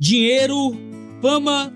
dinheiro, fama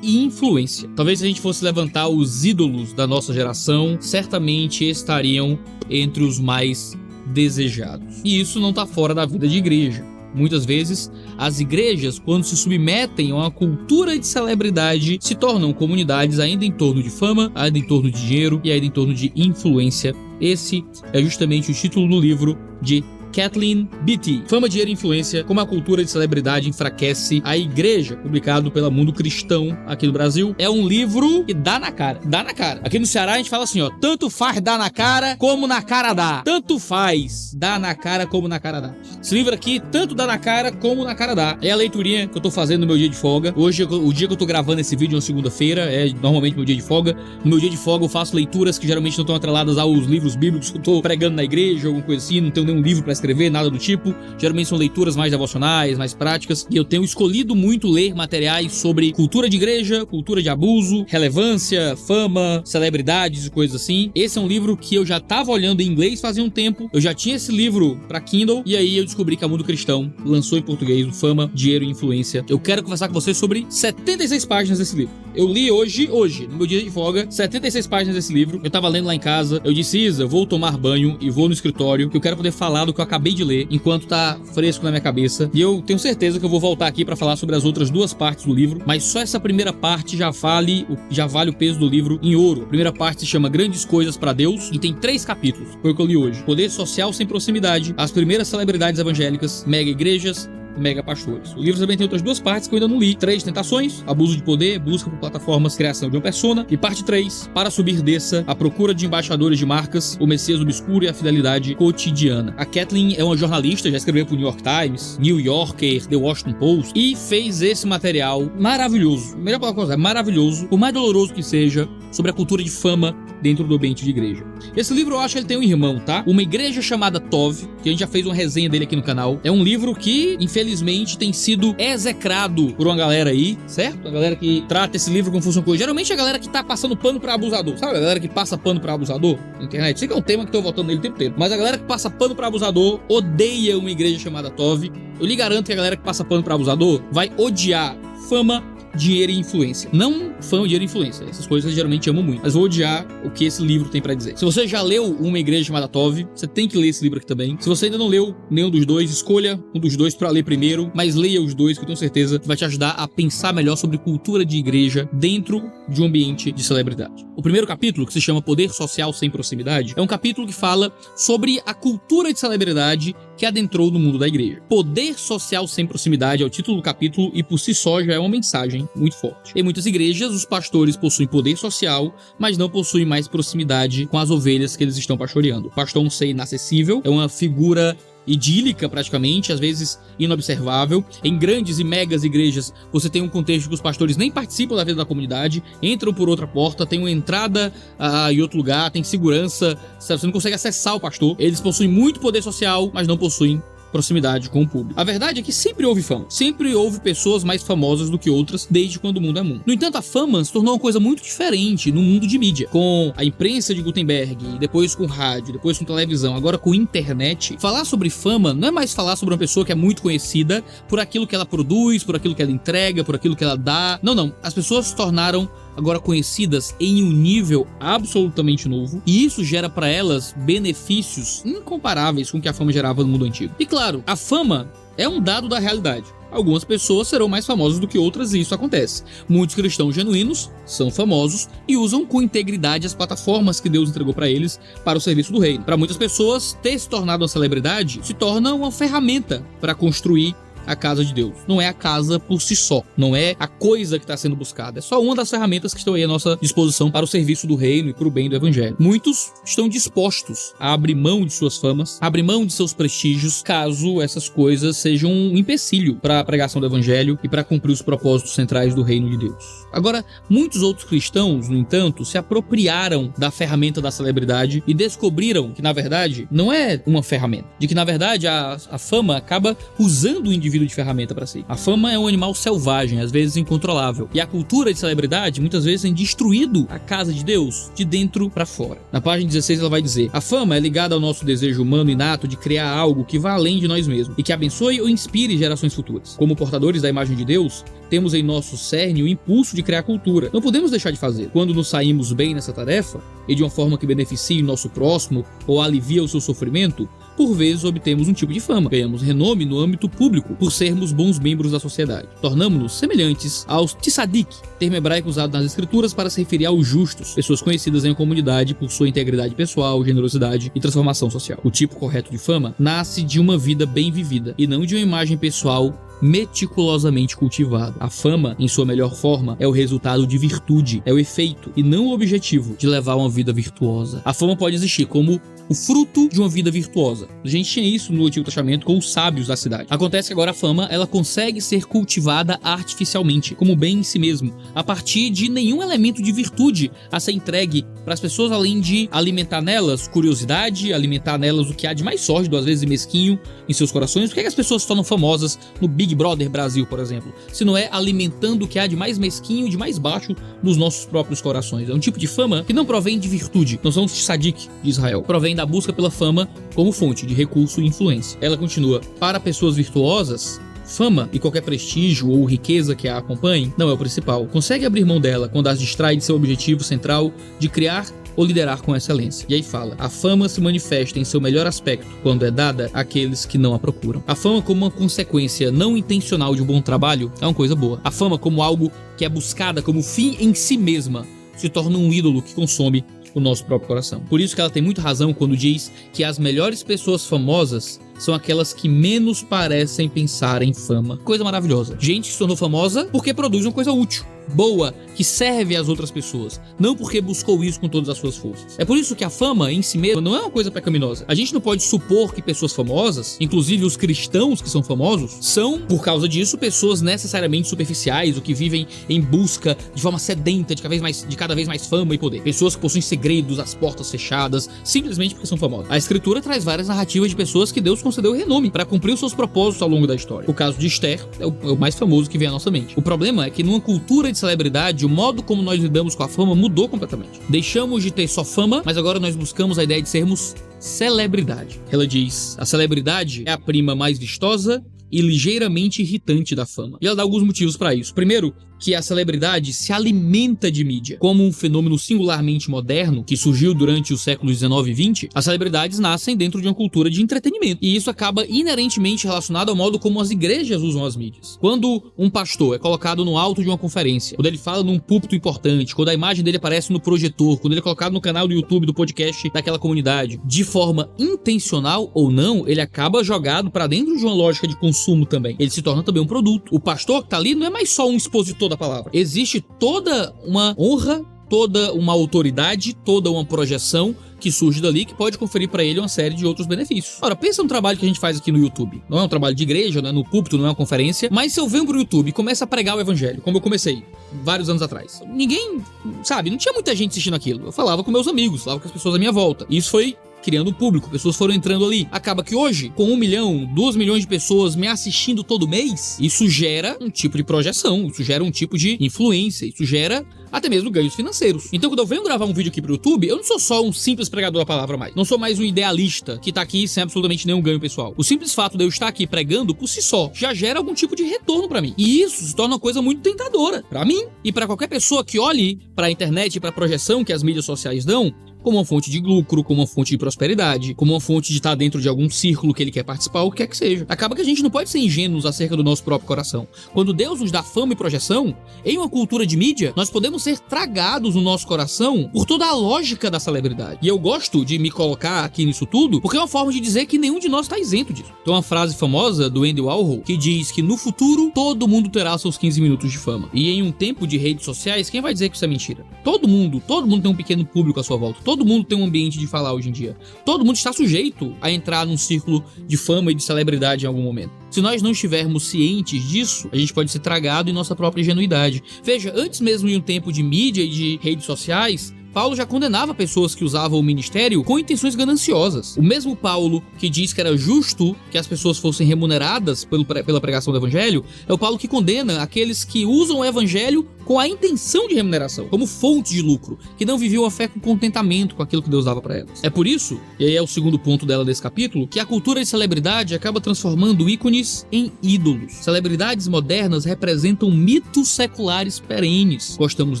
e influência. Talvez se a gente fosse levantar os ídolos da nossa geração, certamente estariam entre os mais desejados. E isso não está fora da vida de igreja. Muitas vezes, as igrejas, quando se submetem a uma cultura de celebridade, se tornam comunidades ainda em torno de fama, ainda em torno de dinheiro e ainda em torno de influência. Esse é justamente o título do livro de Kathleen Beatty. Fama, dinheiro e influência, como a cultura de celebridade enfraquece a igreja, publicado pela Mundo Cristão aqui no Brasil. É um livro que dá na cara, dá na cara. Aqui no Ceará a gente fala assim, ó, tanto faz dar na cara como na cara dá. Tanto faz dar na cara como na cara dá. Esse livro aqui, tanto dá na cara como na cara dá. É a leiturinha que eu tô fazendo no meu dia de folga. Hoje, o dia que eu tô gravando esse vídeo é uma segunda-feira, é normalmente meu dia de folga. No meu dia de folga eu faço leituras que geralmente não estão atreladas aos livros bíblicos que eu tô pregando na igreja, alguma coisa assim, não tenho nenhum livro para escrever, nada do tipo. Geralmente são leituras mais devocionais, mais práticas. E eu tenho escolhido muito ler materiais sobre cultura de igreja, cultura de abuso, relevância, fama, celebridades e coisas assim. Esse é um livro que eu já tava olhando em inglês fazia um tempo. Eu já tinha esse livro para Kindle e aí eu descobri que a Mundo Cristão lançou em português o Fama, Dinheiro e Influência. Eu quero conversar com você sobre 76 páginas desse livro. Eu li hoje, hoje, no meu dia de folga, 76 páginas desse livro. Eu tava lendo lá em casa. Eu disse, Isa, vou tomar banho e vou no escritório, que eu quero poder falar do que eu acabei de ler enquanto tá fresco na minha cabeça. E eu tenho certeza que eu vou voltar aqui para falar sobre as outras duas partes do livro, mas só essa primeira parte já vale, já vale o peso do livro em ouro. A primeira parte se chama Grandes Coisas para Deus e tem três capítulos. Foi o que eu li hoje. Poder social sem proximidade, as primeiras celebridades evangélicas, mega igrejas, mega pastores. O livro também tem outras duas partes que eu ainda não li. Três tentações, abuso de poder, busca por plataformas, criação de uma persona. E parte 3, para subir desça, a procura de embaixadores de marcas, o Messias obscuro e a fidelidade cotidiana. A Kathleen é uma jornalista, já escreveu para o New York Times, New Yorker, The Washington Post e fez esse material maravilhoso. Melhor palavra maravilhoso, por mais doloroso que seja, sobre a cultura de fama dentro do ambiente de igreja. Esse livro eu acho que ele tem um irmão, tá? Uma igreja chamada Tov, que a gente já fez uma resenha dele aqui no canal. É um livro que, infelizmente, tem sido execrado por uma galera aí, certo? A galera que trata esse livro como uma coisa. Geralmente a galera que tá passando pano pra abusador, sabe? A galera que passa pano pra abusador na internet. Sei que é um tema que tô voltando nele o tempo inteiro. Mas a galera que passa pano pra abusador odeia uma igreja chamada Tov. Eu lhe garanto que a galera que passa pano pra abusador vai odiar fama, dinheiro e influência. Não fã, dinheiro e influência. Essas coisas eu geralmente amo muito. Mas vou odiar o que esse livro tem para dizer. Se você já leu Uma Igreja Chamada Tov, você tem que ler esse livro aqui também. Se você ainda não leu nenhum dos dois, escolha um dos dois para ler primeiro, mas leia os dois, que eu tenho certeza que vai te ajudar a pensar melhor sobre cultura de igreja dentro de um ambiente de celebridade. O primeiro capítulo, que se chama Poder Social Sem Proximidade, é um capítulo que fala sobre a cultura de celebridade que adentrou no mundo da igreja. Poder social sem proximidade é o título do capítulo e por si só já é uma mensagem muito forte. Em muitas igrejas, os pastores possuem poder social, mas não possuem mais proximidade com as ovelhas que eles estão pastoreando. O pastor é um ser inacessível, é uma figura idílica praticamente, às vezes inobservável. Em grandes e megas igrejas, você tem um contexto que os pastores nem participam da vida da comunidade, entram por outra porta, tem uma entrada uh, em outro lugar, tem segurança, você não consegue acessar o pastor. Eles possuem muito poder social, mas não possuem proximidade com o público. A verdade é que sempre houve fama, sempre houve pessoas mais famosas do que outras desde quando o mundo é mundo. No entanto, a fama se tornou uma coisa muito diferente no mundo de mídia, com a imprensa de Gutenberg, depois com rádio, depois com televisão, agora com internet. Falar sobre fama não é mais falar sobre uma pessoa que é muito conhecida por aquilo que ela produz, por aquilo que ela entrega, por aquilo que ela dá. Não, não. As pessoas se tornaram agora conhecidas em um nível absolutamente novo, e isso gera para elas benefícios incomparáveis com o que a fama gerava no mundo antigo. E claro, a fama é um dado da realidade. Algumas pessoas serão mais famosas do que outras e isso acontece. Muitos cristãos genuínos são famosos e usam com integridade as plataformas que Deus entregou para eles para o serviço do reino. Para muitas pessoas, ter se tornado uma celebridade se torna uma ferramenta para construir a casa de Deus. Não é a casa por si só. Não é a coisa que está sendo buscada. É só uma das ferramentas que estão aí à nossa disposição para o serviço do reino e para o bem do evangelho. Muitos estão dispostos a abrir mão de suas famas, abrir mão de seus prestígios, caso essas coisas sejam um empecilho para a pregação do evangelho e para cumprir os propósitos centrais do reino de Deus. Agora, muitos outros cristãos, no entanto, se apropriaram da ferramenta da celebridade e descobriram que, na verdade, não é uma ferramenta. De que, na verdade, a, a fama acaba usando o indivíduo de ferramenta para si. A fama é um animal selvagem, às vezes incontrolável, e a cultura de celebridade muitas vezes tem destruído a casa de Deus de dentro para fora. Na página 16 ela vai dizer: "A fama é ligada ao nosso desejo humano inato de criar algo que vá além de nós mesmos e que abençoe ou inspire gerações futuras. Como portadores da imagem de Deus, temos em nosso cerne o impulso de criar cultura. Não podemos deixar de fazer. Quando nos saímos bem nessa tarefa, e de uma forma que beneficie o nosso próximo ou alivia o seu sofrimento, por vezes obtemos um tipo de fama. Ganhamos renome no âmbito público por sermos bons membros da sociedade. Tornamos-nos semelhantes aos tsadik, termo hebraico usado nas escrituras para se referir aos justos, pessoas conhecidas em comunidade por sua integridade pessoal, generosidade e transformação social. O tipo correto de fama nasce de uma vida bem vivida e não de uma imagem pessoal meticulosamente cultivada. A fama, em sua melhor forma, é o resultado de virtude, é o efeito e não o objetivo de levar uma vida virtuosa. A fama pode existir como o fruto de uma vida virtuosa. A gente tinha isso no Antigo Testamento com os sábios da cidade. Acontece que agora a fama, ela consegue ser cultivada artificialmente, como bem em si mesmo, a partir de nenhum elemento de virtude a ser entregue para as pessoas, além de alimentar nelas curiosidade, alimentar nelas o que há de mais sórdido, às vezes mesquinho, em seus corações. Por que, é que as pessoas se tornam famosas no Big Brother Brasil, por exemplo? Se não é alimentando o que há de mais mesquinho e de mais baixo nos nossos próprios corações. É um tipo de fama que não provém de virtude, não são os de Israel, provém da busca pela fama como fonte de recurso e influência. Ela continua: para pessoas virtuosas, Fama e qualquer prestígio ou riqueza que a acompanhe não é o principal. Consegue abrir mão dela quando as distrai de seu objetivo central de criar ou liderar com excelência. E aí fala: a fama se manifesta em seu melhor aspecto quando é dada àqueles que não a procuram. A fama como uma consequência não intencional de um bom trabalho é uma coisa boa. A fama como algo que é buscada como fim em si mesma se torna um ídolo que consome o nosso próprio coração. Por isso que ela tem muita razão quando diz que as melhores pessoas famosas são aquelas que menos parecem pensar em fama. Coisa maravilhosa. Gente que se tornou famosa porque produz uma coisa útil boa que serve às outras pessoas, não porque buscou isso com todas as suas forças. É por isso que a fama em si mesma não é uma coisa pecaminosa. A gente não pode supor que pessoas famosas, inclusive os cristãos que são famosos, são, por causa disso, pessoas necessariamente superficiais, ou que vivem em busca de forma sedenta de cada vez mais, de cada vez mais fama e poder. Pessoas que possuem segredos, as portas fechadas, simplesmente porque são famosas. A escritura traz várias narrativas de pessoas que Deus concedeu renome para cumprir os seus propósitos ao longo da história. O caso de Esther é o, é o mais famoso que vem à nossa mente. O problema é que numa cultura de celebridade, o modo como nós lidamos com a fama mudou completamente. Deixamos de ter só fama, mas agora nós buscamos a ideia de sermos celebridade. Ela diz: a celebridade é a prima mais vistosa e ligeiramente irritante da fama. E ela dá alguns motivos para isso. Primeiro, que a celebridade se alimenta de mídia. Como um fenômeno singularmente moderno que surgiu durante os séculos 19 e 20, as celebridades nascem dentro de uma cultura de entretenimento. E isso acaba inerentemente relacionado ao modo como as igrejas usam as mídias. Quando um pastor é colocado no alto de uma conferência, quando ele fala num púlpito importante, quando a imagem dele aparece no projetor, quando ele é colocado no canal do YouTube do podcast daquela comunidade, de forma intencional ou não, ele acaba jogado para dentro de uma lógica de consumo também. Ele se torna também um produto. O pastor que tá ali não é mais só um expositor palavra. Existe toda uma honra, toda uma autoridade, toda uma projeção que surge dali que pode conferir para ele uma série de outros benefícios. Ora, pensa no trabalho que a gente faz aqui no YouTube. Não é um trabalho de igreja, não é no púlpito, não é uma conferência, mas se eu venho pro YouTube e começo a pregar o evangelho, como eu comecei vários anos atrás, ninguém, sabe, não tinha muita gente assistindo aquilo. Eu falava com meus amigos, falava com as pessoas à minha volta. Isso foi criando público, pessoas foram entrando ali. Acaba que hoje, com um milhão, duas milhões de pessoas me assistindo todo mês, isso gera um tipo de projeção, isso gera um tipo de influência, isso gera até mesmo ganhos financeiros. Então, quando eu venho gravar um vídeo aqui pro YouTube, eu não sou só um simples pregador da palavra mais. Não sou mais um idealista que tá aqui sem absolutamente nenhum ganho pessoal. O simples fato de eu estar aqui pregando por si só já gera algum tipo de retorno para mim. E isso se torna uma coisa muito tentadora para mim e para qualquer pessoa que olhe para a internet e para a projeção que as mídias sociais dão como uma fonte de lucro, como uma fonte de prosperidade, como uma fonte de estar dentro de algum círculo que ele quer participar, o que quer que seja. Acaba que a gente não pode ser ingênuos acerca do nosso próprio coração. Quando Deus nos dá fama e projeção, em uma cultura de mídia, nós podemos ser tragados no nosso coração por toda a lógica da celebridade. E eu gosto de me colocar aqui nisso tudo, porque é uma forma de dizer que nenhum de nós está isento disso. Tem uma frase famosa do Andy Warhol que diz que no futuro todo mundo terá seus 15 minutos de fama. E em um tempo de redes sociais, quem vai dizer que isso é mentira? Todo mundo, todo mundo tem um pequeno público à sua volta. Todo mundo tem um ambiente de falar hoje em dia. Todo mundo está sujeito a entrar num círculo de fama e de celebridade em algum momento. Se nós não estivermos cientes disso, a gente pode ser tragado em nossa própria ingenuidade. Veja, antes mesmo de um tempo de mídia e de redes sociais, Paulo já condenava pessoas que usavam o ministério com intenções gananciosas. O mesmo Paulo que diz que era justo que as pessoas fossem remuneradas pelo, pela pregação do evangelho, é o Paulo que condena aqueles que usam o evangelho com a intenção de remuneração, como fonte de lucro, que não viviam a fé com contentamento com aquilo que Deus dava para elas. É por isso, e aí é o segundo ponto dela desse capítulo, que a cultura de celebridade acaba transformando ícones em ídolos. Celebridades modernas representam mitos seculares perenes. Gostamos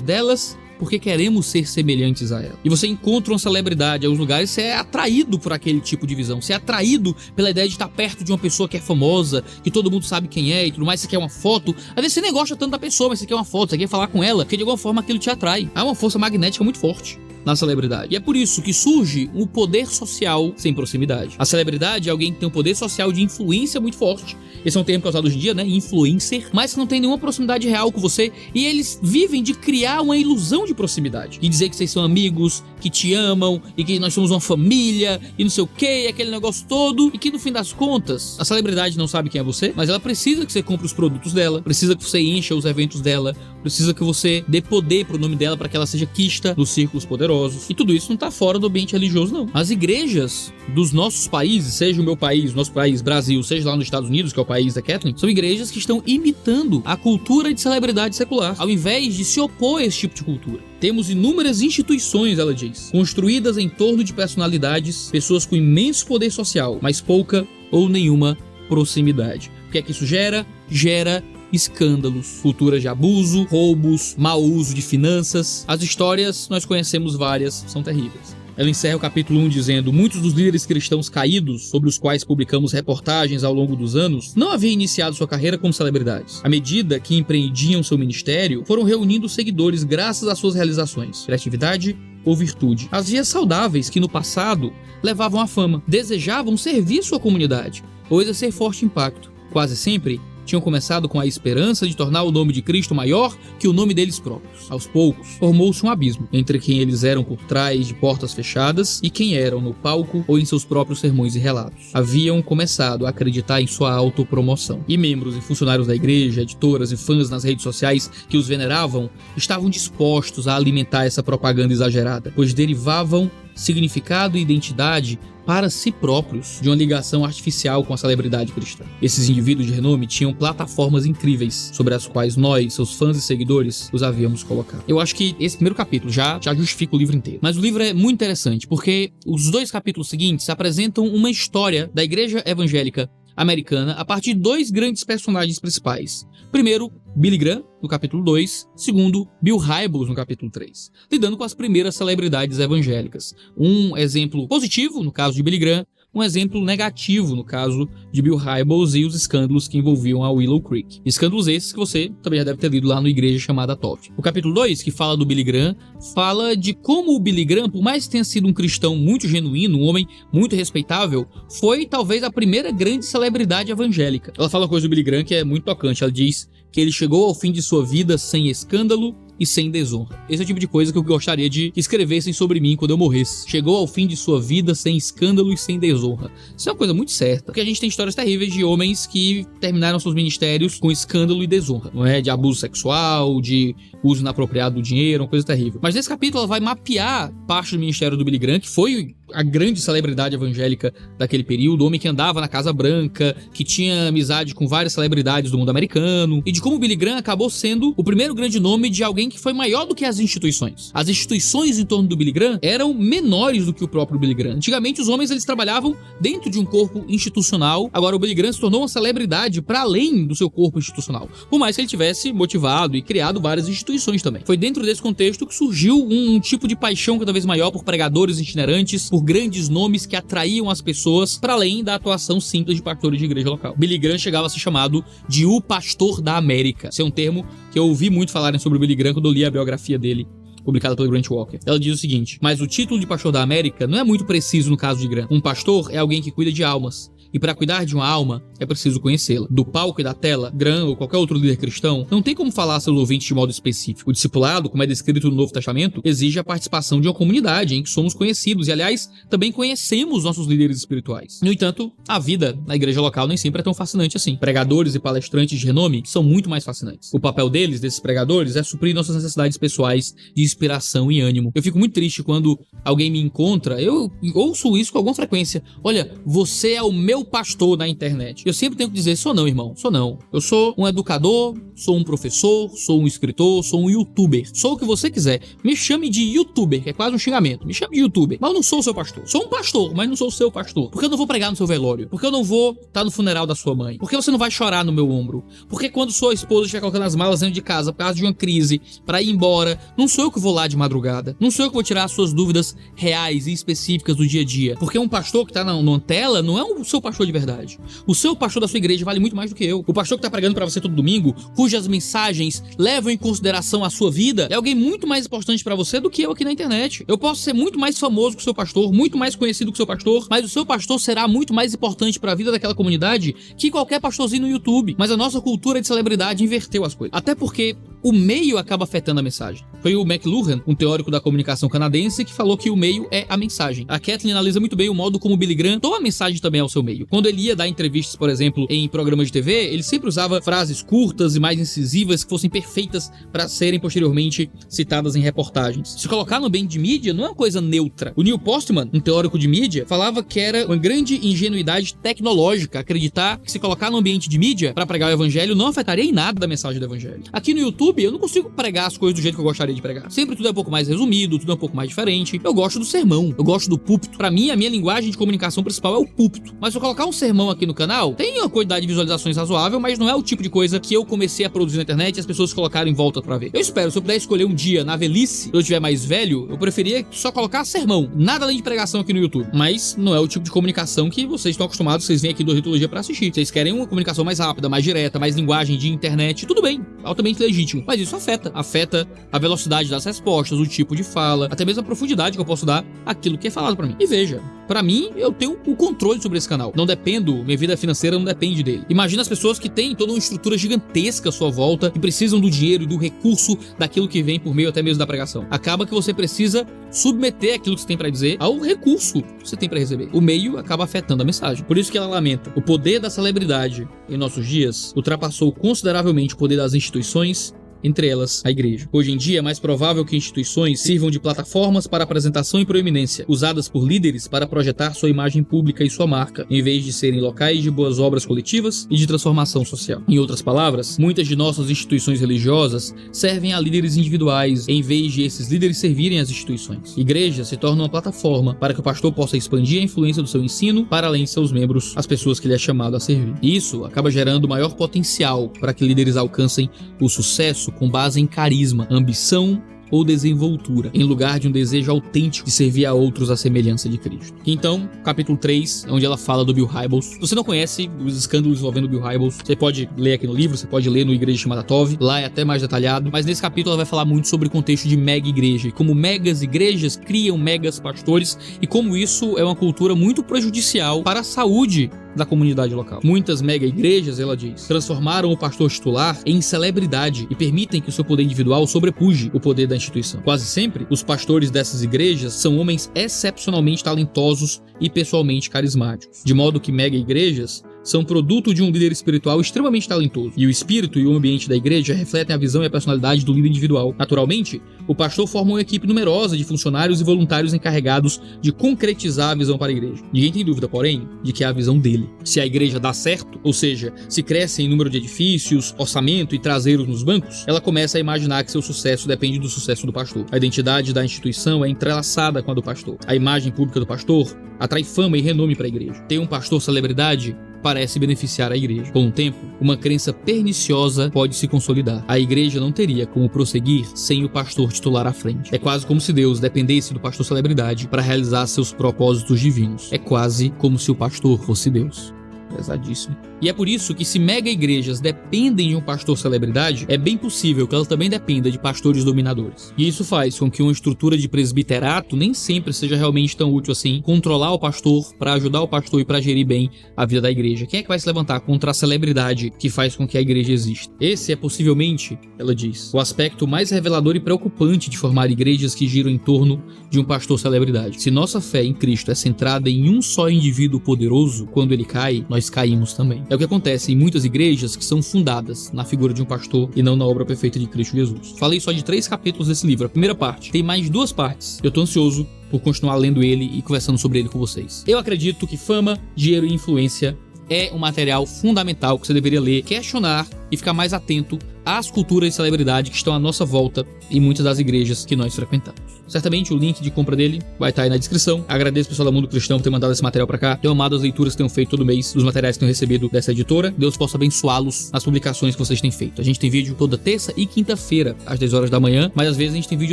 delas porque queremos ser semelhantes a ela. E você encontra uma celebridade em alguns lugares, você é atraído por aquele tipo de visão, você é atraído pela ideia de estar perto de uma pessoa que é famosa, que todo mundo sabe quem é e tudo mais, você quer uma foto. Às vezes você nem gosta tanto da pessoa, mas você quer uma foto, você quer falar com ela, porque de alguma forma aquilo te atrai. Há uma força magnética muito forte na celebridade. E é por isso que surge um poder social sem proximidade. A celebridade é alguém que tem um poder social de influência muito forte. Esse é um termo que é usado hoje em dia, né? Influencer, mas que não tem nenhuma proximidade real com você. E eles vivem de criar uma ilusão de proximidade. E dizer que vocês são amigos, que te amam, e que nós somos uma família, e não sei o que, aquele negócio todo. E que no fim das contas, a celebridade não sabe quem é você, mas ela precisa que você compre os produtos dela, precisa que você encha os eventos dela, precisa que você dê poder pro nome dela para que ela seja quista nos círculos poderosos. E tudo isso não tá fora do ambiente religioso, não. As igrejas dos nossos países, seja o meu país, nosso país, Brasil, seja lá nos Estados Unidos, que é o país da Kathleen, são igrejas que estão imitando a cultura de celebridade secular, ao invés de se opor a esse tipo de cultura. Temos inúmeras instituições, ela diz, construídas em torno de personalidades, pessoas com imenso poder social, mas pouca ou nenhuma proximidade. O que é que isso gera? Gera escândalos, culturas de abuso, roubos, mau uso de finanças. As histórias, nós conhecemos várias, são terríveis. Ela encerra o capítulo 1 dizendo: Muitos dos líderes cristãos caídos, sobre os quais publicamos reportagens ao longo dos anos, não haviam iniciado sua carreira como celebridades. À medida que empreendiam seu ministério, foram reunindo seguidores graças às suas realizações, criatividade ou virtude. As vias saudáveis que no passado levavam à fama, desejavam servir sua comunidade ou exercer forte impacto. Quase sempre tinham começado com a esperança de tornar o nome de Cristo maior que o nome deles próprios. Aos poucos, formou-se um abismo entre quem eles eram por trás de portas fechadas e quem eram no palco ou em seus próprios sermões e relatos. Haviam começado a acreditar em sua autopromoção. E membros e funcionários da igreja, editoras e fãs nas redes sociais que os veneravam estavam dispostos a alimentar essa propaganda exagerada, pois derivavam significado e identidade para si próprios de uma ligação artificial com a celebridade cristã. Esses indivíduos de renome tinham plataformas incríveis sobre as quais nós, seus fãs e seguidores, os havíamos colocado. Eu acho que esse primeiro capítulo já, já justifica o livro inteiro. Mas o livro é muito interessante porque os dois capítulos seguintes apresentam uma história da igreja evangélica americana a partir de dois grandes personagens principais. Primeiro, Billy Graham, no capítulo 2. Segundo, Bill Hybels, no capítulo 3. Lidando com as primeiras celebridades evangélicas. Um exemplo positivo, no caso de Billy Graham, um exemplo negativo no caso de Bill Hybels e os escândalos que envolviam a Willow Creek. Escândalos esses que você também já deve ter lido lá no Igreja Chamada Toff. O capítulo 2, que fala do Billy Graham, fala de como o Billy Graham, por mais que tenha sido um cristão muito genuíno, um homem muito respeitável, foi talvez a primeira grande celebridade evangélica. Ela fala uma coisa do Billy Graham que é muito tocante. Ela diz que ele chegou ao fim de sua vida sem escândalo e sem desonra. Esse é o tipo de coisa que eu gostaria de que escrevessem sobre mim quando eu morresse. Chegou ao fim de sua vida sem escândalo e sem desonra. Isso é uma coisa muito certa, porque a gente tem histórias terríveis de homens que terminaram seus ministérios com escândalo e desonra, não é? De abuso sexual, de uso inapropriado do dinheiro, uma coisa terrível. Mas nesse capítulo ela vai mapear parte do ministério do Billy Graham, que foi a grande celebridade evangélica daquele período, o homem que andava na Casa Branca, que tinha amizade com várias celebridades do mundo americano, e de como Billy Graham acabou sendo o primeiro grande nome de alguém que foi maior do que as instituições. As instituições em torno do Billy Graham eram menores do que o próprio Billy Graham. Antigamente os homens eles trabalhavam dentro de um corpo institucional, agora o Billy Graham se tornou uma celebridade para além do seu corpo institucional, por mais que ele tivesse motivado e criado várias instituições também. Foi dentro desse contexto que surgiu um, um tipo de paixão cada vez maior por pregadores itinerantes, por grandes nomes que atraíam as pessoas, para além da atuação simples de pastores de igreja local. Billy Graham chegava a ser chamado de o pastor da América. Esse é um termo que eu ouvi muito falarem sobre o Billy Graham quando eu li a biografia dele publicada pelo Grant Walker. Ela diz o seguinte: Mas o título de pastor da América não é muito preciso no caso de Grant. Um pastor é alguém que cuida de almas, E para cuidar de uma alma, é preciso conhecê-la. Do palco e da tela, Graham ou qualquer outro líder cristão, não tem como falar a seus ouvintes de modo específico. O discipulado, como é descrito no Novo Testamento, exige a participação de uma comunidade em que somos conhecidos e, aliás, também conhecemos nossos líderes espirituais. No entanto, a vida na igreja local nem sempre é tão fascinante assim. Pregadores e palestrantes de renome são muito mais fascinantes. O papel deles, desses pregadores, é suprir nossas necessidades pessoais de inspiração e ânimo. Eu fico muito triste quando alguém me encontra, eu ouço isso com alguma frequência. Olha, você é o meu pastor na internet. Eu sempre tenho que dizer, sou não, irmão, sou não. Eu sou um educador, sou um professor, sou um escritor, sou um youtuber. Sou o que você quiser. Me chame de youtuber, que é quase um xingamento. Me chame de youtuber. Mas eu não sou o seu pastor. Sou um pastor, mas não sou o seu pastor. Porque eu não vou pregar no seu velório. Porque eu não vou estar no funeral da sua mãe. Porque você não vai chorar no meu ombro. Porque quando sua esposa estiver colocando as malas dentro de casa por causa de uma crise, para ir embora, não sou eu que vou lá de madrugada. Não sou eu que vou tirar as suas dúvidas reais e específicas do dia a dia. Porque um pastor que tá na, numa tela não é o seu pastor de verdade. O seu pastor da sua igreja vale muito mais do que eu. O pastor que tá pregando para você todo domingo, cujas mensagens levam em consideração a sua vida, é alguém muito mais importante para você do que eu aqui na internet. Eu posso ser muito mais famoso que o seu pastor, muito mais conhecido que o seu pastor, mas o seu pastor será muito mais importante para a vida daquela comunidade que qualquer pastorzinho no YouTube. Mas a nossa cultura de celebridade inverteu as coisas. Até porque o meio acaba afetando a mensagem. Foi o McLuhan, um teórico da comunicação canadense, que falou que o meio é a mensagem. A Kathleen analisa muito bem o modo como Billy Graham toma a mensagem também ao seu meio. Quando ele ia dar entrevistas, por exemplo, em programas de TV, ele sempre usava frases curtas e mais incisivas que fossem perfeitas para serem posteriormente citadas em reportagens. Se colocar no ambiente de mídia não é uma coisa neutra. O Neil Postman, um teórico de mídia, falava que era uma grande ingenuidade tecnológica acreditar que se colocar no ambiente de mídia para pregar o evangelho não afetaria em nada da mensagem do evangelho. Aqui no YouTube YouTube, eu não consigo pregar as coisas do jeito que eu gostaria de pregar. Sempre tudo é um pouco mais resumido, tudo é um pouco mais diferente. Eu gosto do sermão, eu gosto do púlpito. Para mim, a minha linguagem de comunicação principal é o púlpito. Mas se eu colocar um sermão aqui no canal, tem uma quantidade de visualizações razoável, mas não é o tipo de coisa que eu comecei a produzir na internet e as pessoas colocaram em volta para ver. Eu espero, se eu puder escolher um dia na velhice, se eu tiver mais velho, eu preferia só colocar sermão, nada além de pregação aqui no YouTube. Mas não é o tipo de comunicação que vocês estão acostumados, vocês vêm aqui do Ritologia para assistir. Vocês querem uma comunicação mais rápida, mais direta, mais linguagem de internet, tudo bem, altamente legítimo. Mas isso afeta afeta a velocidade das respostas, o tipo de fala, até mesmo a profundidade que eu posso dar aquilo que é falado para mim. E veja, para mim, eu tenho o controle sobre esse canal. Não dependo, minha vida financeira não depende dele. Imagina as pessoas que têm toda uma estrutura gigantesca à sua volta e precisam do dinheiro e do recurso daquilo que vem por meio até mesmo da pregação. Acaba que você precisa submeter aquilo que você tem para dizer ao recurso que você tem para receber. O meio acaba afetando a mensagem. Por isso que ela lamenta. O poder da celebridade em nossos dias ultrapassou consideravelmente o poder das instituições entre elas a igreja. Hoje em dia é mais provável que instituições sirvam de plataformas para apresentação e proeminência, usadas por líderes para projetar sua imagem pública e sua marca, em vez de serem locais de boas obras coletivas e de transformação social. Em outras palavras, muitas de nossas instituições religiosas servem a líderes individuais, em vez de esses líderes servirem às instituições. Igreja se torna uma plataforma para que o pastor possa expandir a influência do seu ensino para além de seus membros, as pessoas que ele é chamado a servir. Isso acaba gerando maior potencial para que líderes alcancem o sucesso com base em carisma, ambição ou desenvoltura, em lugar de um desejo autêntico de servir a outros à semelhança de Cristo. Então, capítulo 3, onde ela fala do Bill Hybels. Se você não conhece os escândalos envolvendo Bill Hybels, você pode ler aqui no livro, você pode ler no Igreja Chamada Tov, lá é até mais detalhado, mas nesse capítulo ela vai falar muito sobre o contexto de mega igreja e como megas igrejas criam megas pastores e como isso é uma cultura muito prejudicial para a saúde da comunidade local. Muitas mega igrejas, ela diz, transformaram o pastor titular em celebridade e permitem que o seu poder individual sobrepuje o poder da instituição. Quase sempre, os pastores dessas igrejas são homens excepcionalmente talentosos e pessoalmente carismáticos, de modo que mega igrejas são produto de um líder espiritual extremamente talentoso. E o espírito e o ambiente da igreja refletem a visão e a personalidade do líder individual. Naturalmente, o pastor forma uma equipe numerosa de funcionários e voluntários encarregados de concretizar a visão para a igreja. Ninguém tem dúvida, porém, de que é a visão dele. Se a igreja dá certo, ou seja, se cresce em número de edifícios, orçamento e traseiros nos bancos, ela começa a imaginar que seu sucesso depende do sucesso do pastor. A identidade da instituição é entrelaçada com a do pastor. A imagem pública do pastor atrai fama e renome para a igreja. Ter um pastor celebridade parece beneficiar a igreja. Com o tempo, uma crença perniciosa pode se consolidar. A igreja não teria como prosseguir sem o pastor titular à frente. É quase como se Deus dependesse do pastor celebridade para realizar seus propósitos divinos. É quase como se o pastor fosse Deus. Pesadíssimo. E é por isso que se mega igrejas dependem de um pastor celebridade, é bem possível que ela também dependa de pastores dominadores. E isso faz com que uma estrutura de presbiterato nem sempre seja realmente tão útil assim, controlar o pastor para ajudar o pastor e para gerir bem a vida da igreja. Quem é que vai se levantar contra a celebridade que faz com que a igreja exista? Esse é possivelmente, ela diz, o aspecto mais revelador e preocupante de formar igrejas que giram em torno de um pastor celebridade. Se nossa fé em Cristo é centrada em um só indivíduo poderoso, quando ele cai, nós caímos também. É o que acontece em muitas igrejas que são fundadas na figura de um pastor e não na obra perfeita de Cristo Jesus. Falei só de três capítulos desse livro. A primeira parte tem mais duas partes. Eu tô ansioso por continuar lendo ele e conversando sobre ele com vocês. Eu acredito que fama, dinheiro e influência é um material fundamental que você deveria ler, questionar e ficar mais atento às culturas de celebridade que estão à nossa volta em muitas das igrejas que nós frequentamos. Certamente o link de compra dele vai estar aí na descrição. Agradeço ao pessoal da Mundo Cristão por ter mandado esse material para cá. Tenho amado as leituras que tenho feito todo mês, dos materiais que tenho recebido dessa editora. Deus possa abençoá-los nas publicações que vocês têm feito. A gente tem vídeo toda terça e quinta-feira, às 10 horas da manhã, mas às vezes a gente tem vídeo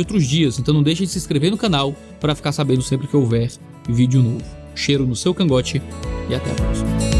outros dias, então não deixe de se inscrever no canal para ficar sabendo sempre que houver vídeo novo. Cheiro no seu cangote e até a próxima.